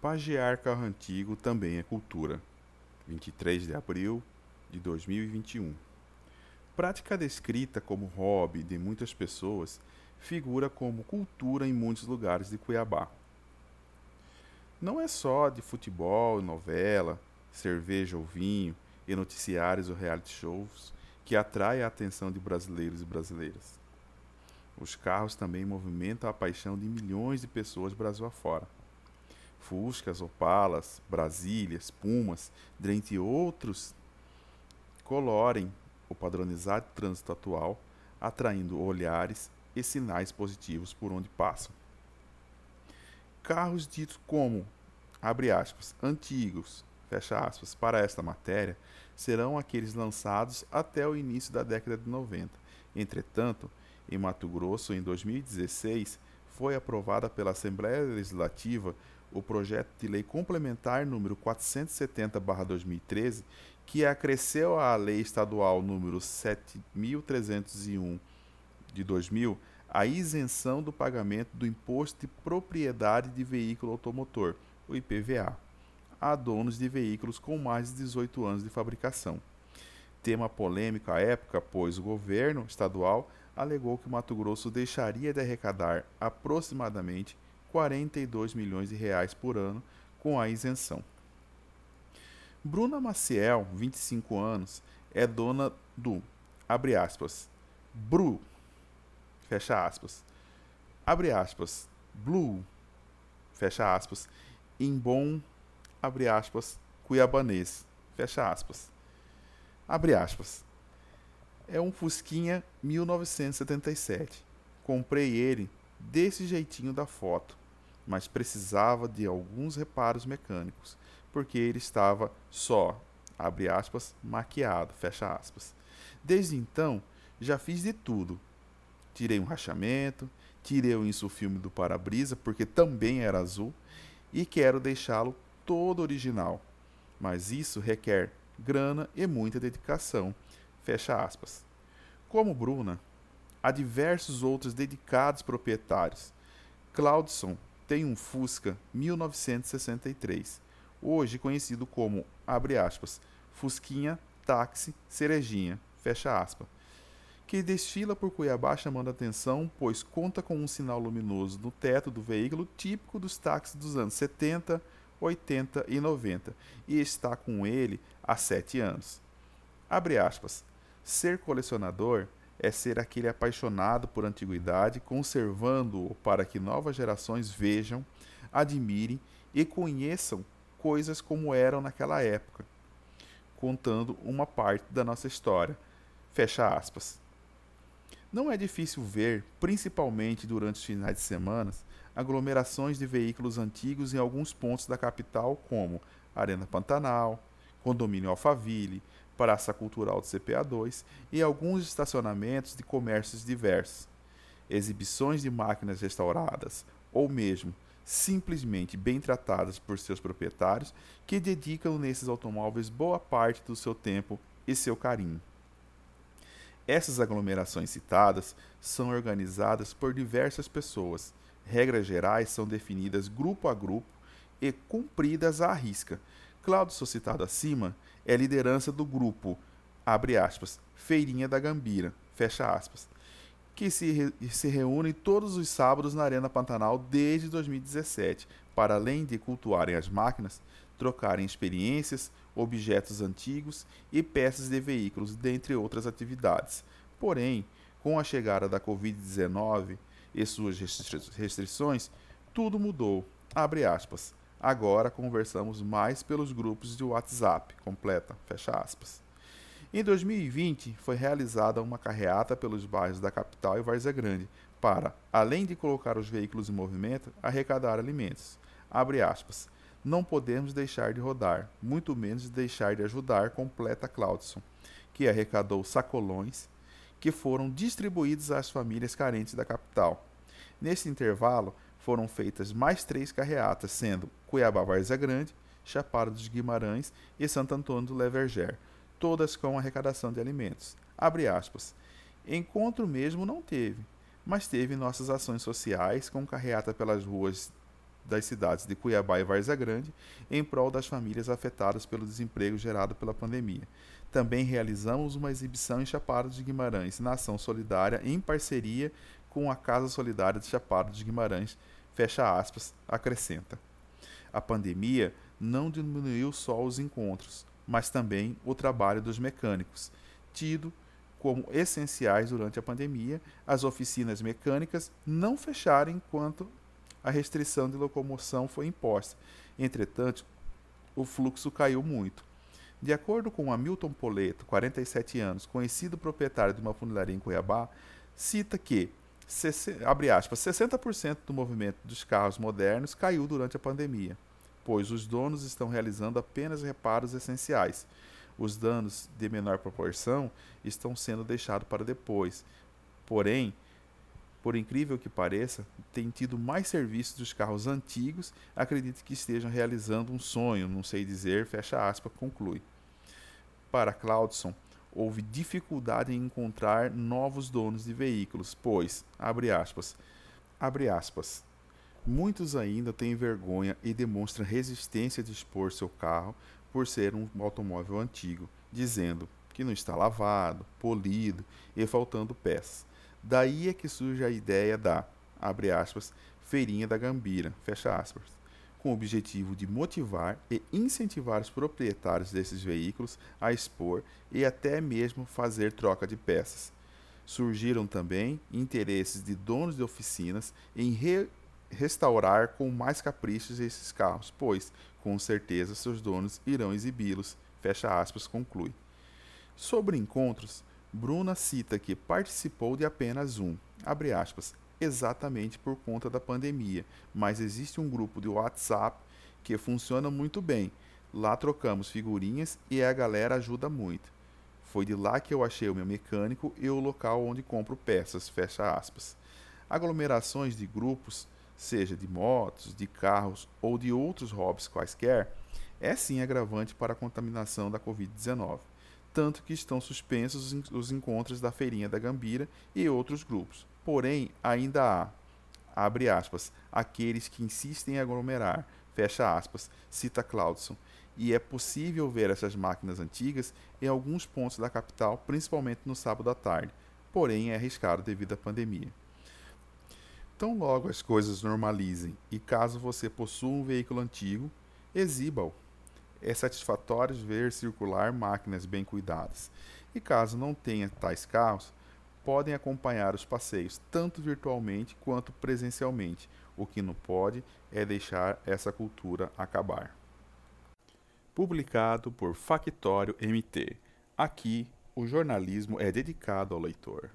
Pagear carro antigo também é cultura. 23 de abril de 2021. Prática descrita como hobby de muitas pessoas, figura como cultura em muitos lugares de Cuiabá. Não é só de futebol, novela, cerveja ou vinho e noticiários ou reality shows que atrai a atenção de brasileiros e brasileiras. Os carros também movimentam a paixão de milhões de pessoas Brasil afora. Fuscas, Opalas, Brasílias, Pumas, dentre outros, colorem o padronizado trânsito atual, atraindo olhares e sinais positivos por onde passam. Carros ditos como, abre aspas, antigos, fecha aspas, para esta matéria, serão aqueles lançados até o início da década de 90. Entretanto, em Mato Grosso, em 2016, foi aprovada pela Assembleia Legislativa o projeto de lei complementar número 470/2013, que acresceu à lei estadual número 7301 de 2000 a isenção do pagamento do imposto de propriedade de veículo automotor, o IPVA, a donos de veículos com mais de 18 anos de fabricação. Tema polêmico à época, pois o governo estadual alegou que Mato Grosso deixaria de arrecadar aproximadamente 42 milhões de reais por ano com a isenção. Bruna Maciel, 25 anos, é dona do, abre aspas, Bru, fecha aspas, abre aspas, Blue, fecha aspas, em bom, abre aspas, cuiabanês, fecha aspas, abre aspas. É um Fusquinha 1977. Comprei ele desse jeitinho da foto, mas precisava de alguns reparos mecânicos, porque ele estava só, abre aspas, maquiado, fecha aspas. Desde então, já fiz de tudo. Tirei um rachamento, tirei o insufilme do para-brisa, porque também era azul, e quero deixá-lo todo original. Mas isso requer grana e muita dedicação. Fecha aspas. Como Bruna, há diversos outros dedicados proprietários. Claudson tem um Fusca 1963, hoje conhecido como, abre aspas, Fusquinha Táxi Cerejinha, fecha aspas, que desfila por Cuiabá chamando atenção, pois conta com um sinal luminoso no teto do veículo típico dos táxis dos anos 70, 80 e 90, e está com ele há sete anos. Abre aspas. Ser colecionador é ser aquele apaixonado por antiguidade, conservando-o para que novas gerações vejam, admirem e conheçam coisas como eram naquela época, contando uma parte da nossa história. Fecha aspas. Não é difícil ver, principalmente durante os finais de semana, aglomerações de veículos antigos em alguns pontos da capital, como Arena Pantanal, Condomínio Alphaville, Praça Cultural do CPA2 e alguns estacionamentos de comércios diversos. Exibições de máquinas restauradas, ou mesmo simplesmente bem tratadas por seus proprietários, que dedicam nesses automóveis boa parte do seu tempo e seu carinho. Essas aglomerações citadas são organizadas por diversas pessoas. Regras gerais são definidas grupo a grupo e cumpridas à risca. Cláudio, citado acima, é liderança do grupo, abre aspas, Feirinha da Gambira, fecha aspas, que se, se reúne todos os sábados na Arena Pantanal desde 2017, para além de cultuarem as máquinas, trocarem experiências, objetos antigos e peças de veículos, dentre outras atividades. Porém, com a chegada da Covid-19 e suas restrições, tudo mudou. Abre aspas. Agora conversamos mais pelos grupos de WhatsApp, completa, fecha aspas. Em 2020, foi realizada uma carreata pelos bairros da capital e Várzea Grande para, além de colocar os veículos em movimento, arrecadar alimentos. Abre aspas. Não podemos deixar de rodar, muito menos deixar de ajudar, completa Claudson, que arrecadou sacolões que foram distribuídos às famílias carentes da capital. Nesse intervalo, foram feitas mais três carreatas, sendo Cuiabá Várzea Grande, Chapada dos Guimarães e Santo Antônio do Leverger, todas com arrecadação de alimentos. Abre aspas. Encontro mesmo não teve, mas teve nossas ações sociais com carreata pelas ruas das cidades de Cuiabá e Várzea Grande em prol das famílias afetadas pelo desemprego gerado pela pandemia. Também realizamos uma exibição em Chapada de Guimarães, na ação solidária, em parceria com a Casa Solidária de Chapada de Guimarães, fecha aspas, acrescenta. A pandemia não diminuiu só os encontros, mas também o trabalho dos mecânicos, tido como essenciais durante a pandemia, as oficinas mecânicas não fecharam enquanto a restrição de locomoção foi imposta. Entretanto, o fluxo caiu muito. De acordo com Hamilton Poleto, 47 anos, conhecido proprietário de uma funilaria em Cuiabá, cita que abre aspas, 60% do movimento dos carros modernos caiu durante a pandemia, pois os donos estão realizando apenas reparos essenciais. Os danos de menor proporção estão sendo deixados para depois. Porém, por incrível que pareça, tem tido mais serviços dos carros antigos, acredito que estejam realizando um sonho, não sei dizer, fecha aspas, conclui. Para Claudson, houve dificuldade em encontrar novos donos de veículos, pois, abre aspas, abre aspas, muitos ainda têm vergonha e demonstram resistência de expor seu carro por ser um automóvel antigo, dizendo que não está lavado, polido e faltando peças. Daí é que surge a ideia da, abre aspas, feirinha da Gambira, fecha aspas, com o objetivo de motivar e incentivar os proprietários desses veículos a expor e até mesmo fazer troca de peças. Surgiram também interesses de donos de oficinas em re restaurar com mais caprichos esses carros, pois, com certeza, seus donos irão exibi-los. Fecha aspas, conclui. Sobre encontros, Bruna cita que participou de apenas um, abre aspas, exatamente por conta da pandemia, mas existe um grupo de WhatsApp que funciona muito bem. Lá trocamos figurinhas e a galera ajuda muito. Foi de lá que eu achei o meu mecânico e o local onde compro peças, fecha aspas. Aglomerações de grupos, seja de motos, de carros ou de outros hobbies quaisquer, é sim agravante para a contaminação da Covid-19 tanto que estão suspensos os encontros da Feirinha da Gambira e outros grupos. Porém, ainda há, abre aspas, aqueles que insistem em aglomerar, fecha aspas, cita Claudson, e é possível ver essas máquinas antigas em alguns pontos da capital, principalmente no sábado à tarde, porém é arriscado devido à pandemia. Tão logo as coisas normalizem e caso você possua um veículo antigo, exiba-o é satisfatório ver circular máquinas bem cuidadas. E caso não tenha tais carros, podem acompanhar os passeios tanto virtualmente quanto presencialmente. O que não pode é deixar essa cultura acabar. Publicado por Factório MT. Aqui, o jornalismo é dedicado ao leitor.